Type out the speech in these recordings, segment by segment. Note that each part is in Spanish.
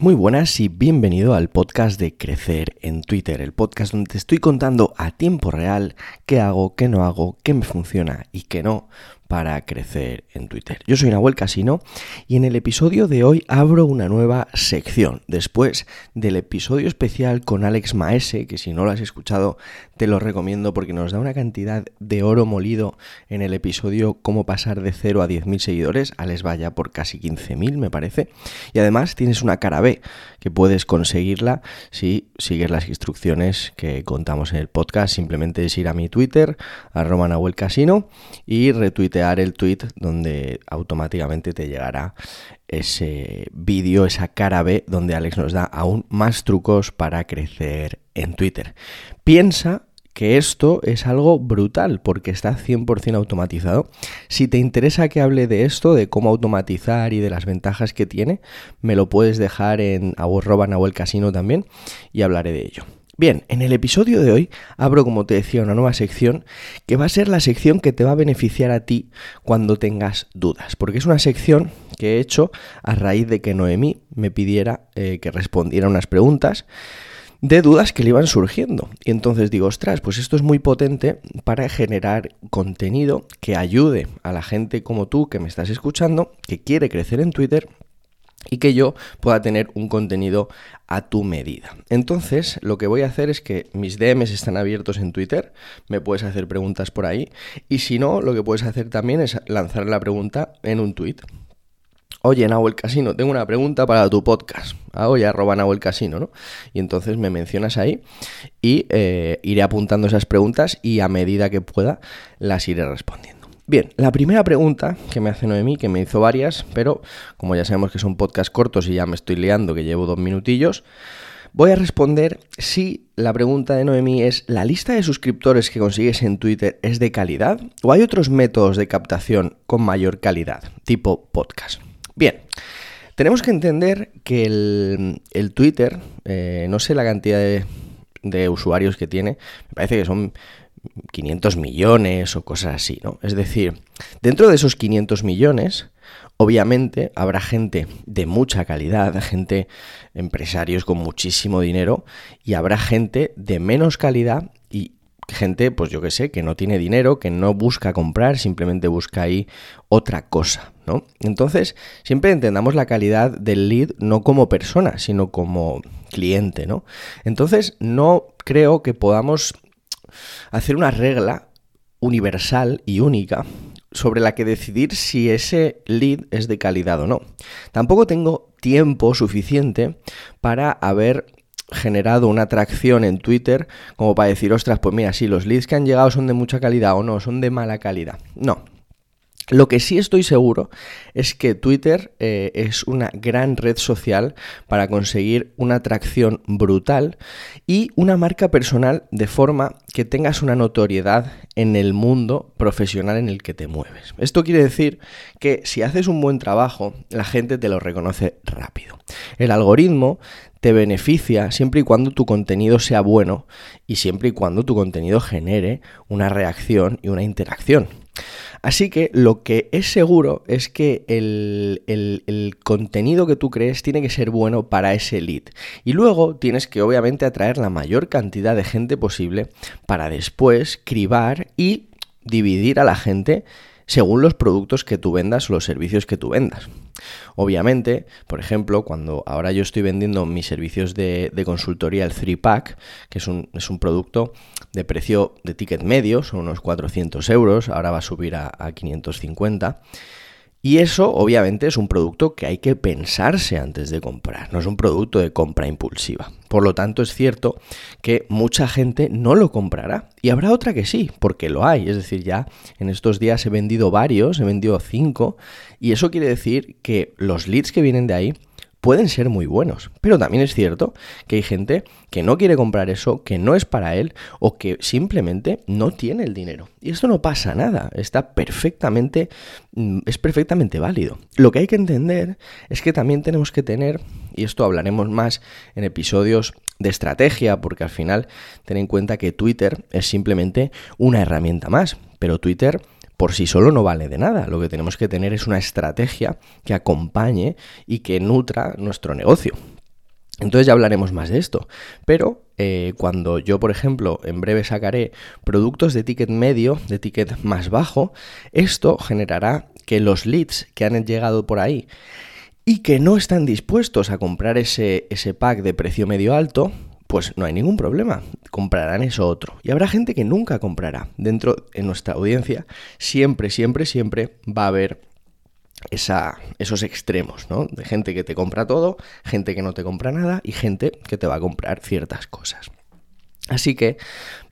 Muy buenas y bienvenido al podcast de Crecer en Twitter, el podcast donde te estoy contando a tiempo real qué hago, qué no hago, qué me funciona y qué no para crecer en Twitter. Yo soy Nahuel Casino y en el episodio de hoy abro una nueva sección. Después del episodio especial con Alex Maese, que si no lo has escuchado te lo recomiendo porque nos da una cantidad de oro molido en el episodio cómo pasar de 0 a 10.000 seguidores. Alex vaya por casi 15.000 me parece. Y además tienes una cara B que puedes conseguirla si sigues las instrucciones que contamos en el podcast. Simplemente es ir a mi Twitter, arroba Nahuel Casino y retuitear el tweet donde automáticamente te llegará ese vídeo, esa cara B, donde Alex nos da aún más trucos para crecer en Twitter. Piensa que esto es algo brutal porque está 100% automatizado. Si te interesa que hable de esto, de cómo automatizar y de las ventajas que tiene, me lo puedes dejar en arroba Nahuel Casino también y hablaré de ello. Bien, en el episodio de hoy abro, como te decía, una nueva sección que va a ser la sección que te va a beneficiar a ti cuando tengas dudas, porque es una sección que he hecho a raíz de que Noemí me pidiera eh, que respondiera unas preguntas de dudas que le iban surgiendo. Y entonces digo, ostras, pues esto es muy potente para generar contenido que ayude a la gente como tú que me estás escuchando, que quiere crecer en Twitter y que yo pueda tener un contenido a tu medida. Entonces, lo que voy a hacer es que mis DMs están abiertos en Twitter, me puedes hacer preguntas por ahí, y si no, lo que puedes hacer también es lanzar la pregunta en un tweet. Oye, Nahuel Casino, tengo una pregunta para tu podcast. Ah, oye, arroba Nahuel Casino, ¿no? Y entonces me mencionas ahí y eh, iré apuntando esas preguntas y a medida que pueda las iré respondiendo. Bien, la primera pregunta que me hace Noemí, que me hizo varias, pero como ya sabemos que son podcasts cortos y ya me estoy liando, que llevo dos minutillos, voy a responder si la pregunta de Noemí es, ¿la lista de suscriptores que consigues en Twitter es de calidad? ¿O hay otros métodos de captación con mayor calidad, tipo podcast? Bien. Tenemos que entender que el, Twitter, eh, no sé la cantidad de, de usuarios que tiene, me parece que son 500 millones o cosas así, ¿no? Es decir, dentro de esos 500 millones, obviamente habrá gente de mucha calidad, gente, empresarios con muchísimo dinero, y habrá gente de menos calidad y gente, pues yo que sé, que no tiene dinero, que no busca comprar, simplemente busca ahí otra cosa, ¿no? Entonces, siempre entendamos la calidad del lead no como persona, sino como cliente, ¿no? Entonces, no creo que podamos hacer una regla universal y única sobre la que decidir si ese lead es de calidad o no. Tampoco tengo tiempo suficiente para haber generado una atracción en Twitter como para decir, ostras, pues mira, si los leads que han llegado son de mucha calidad o no, son de mala calidad. No, lo que sí estoy seguro es que Twitter eh, es una gran red social para conseguir una atracción brutal y una marca personal de forma que tengas una notoriedad en el mundo profesional en el que te mueves. Esto quiere decir que si haces un buen trabajo, la gente te lo reconoce rápido. El algoritmo te beneficia siempre y cuando tu contenido sea bueno y siempre y cuando tu contenido genere una reacción y una interacción. Así que lo que es seguro es que el, el, contenido que tú crees tiene que ser bueno para ese lead. Y luego tienes que obviamente atraer la mayor cantidad de gente posible para después cribar y dividir a la gente según los productos que tú vendas o los servicios que tú vendas. Obviamente, por ejemplo, cuando ahora yo estoy vendiendo mis servicios de, consultoría, el 3-Pack, que es un, es un, producto de precio de ticket medio, son unos 400 euros, ahora va a subir a, a 550. Y eso obviamente es un producto que hay que pensarse antes de comprar, no es un producto de compra impulsiva. Por lo tanto es cierto que mucha gente no lo comprará y habrá otra que sí, porque lo hay. Es decir, ya en estos días he vendido varios, he vendido cinco y eso quiere decir que los leads que vienen de ahí pueden ser muy buenos. Pero también es cierto que hay gente que no quiere comprar eso, que no es para él o que simplemente no tiene el dinero. Y esto no pasa nada, está perfectamente, mm, es perfectamente válido. Lo que hay que entender es que también tenemos que tener, y esto hablaremos más en episodios de estrategia, porque al final ten en cuenta que Twitter es simplemente una herramienta más, pero Twitter por sí solo no vale de nada. Lo que tenemos que tener es una estrategia que acompañe y que nutra nuestro negocio. Entonces ya hablaremos más de esto. Pero eh, cuando yo, por ejemplo, en breve sacaré productos de ticket medio, de ticket más bajo, esto generará que los leads que han llegado por ahí y que no están dispuestos a comprar ese, ese pack de precio medio alto, pues no hay ningún problema, comprarán eso otro. Y habrá gente que nunca comprará. Dentro de nuestra audiencia, siempre, siempre, siempre va a haber esa, esos extremos, ¿no? De gente que te compra todo, gente que no te compra nada y gente que te va a comprar ciertas cosas. Así que,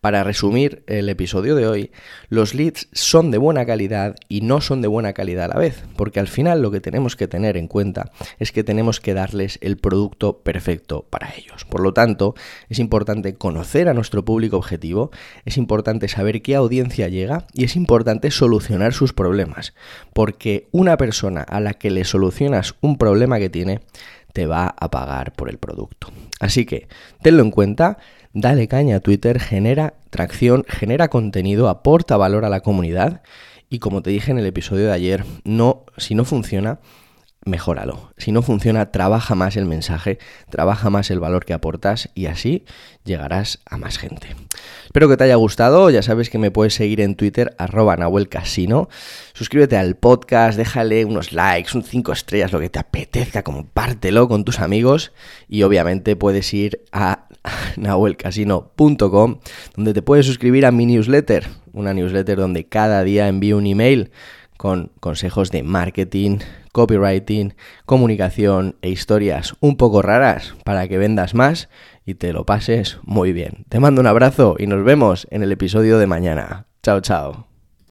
para resumir el episodio de hoy, los leads son de buena calidad y no son de buena calidad a la vez, porque al final lo que tenemos que tener en cuenta es que tenemos que darles el producto perfecto para ellos. Por lo tanto, es importante conocer a nuestro público objetivo, es importante saber qué audiencia llega y es importante solucionar sus problemas, porque una persona a la que le solucionas un problema que tiene, te va a pagar por el producto. Así que, tenlo en cuenta, dale caña a Twitter, genera tracción, genera contenido, aporta valor a la comunidad y como te dije en el episodio de ayer, no, si no funciona, mejóralo. Si no funciona, trabaja más el mensaje, trabaja más el valor que aportas y así llegarás a más gente. Espero que te haya gustado, ya sabes que me puedes seguir en Twitter arroba Nahuel Casino. Suscríbete al podcast, déjale unos likes, un 5 estrellas, lo que te apetezca, compártelo con tus amigos y obviamente puedes ir a nahuelcasino.com donde te puedes suscribir a mi newsletter, una newsletter donde cada día envío un email con consejos de marketing, copywriting, comunicación e historias un poco raras para que vendas más y te lo pases muy bien. Te mando un abrazo y nos vemos en el episodio de mañana. Chao, chao.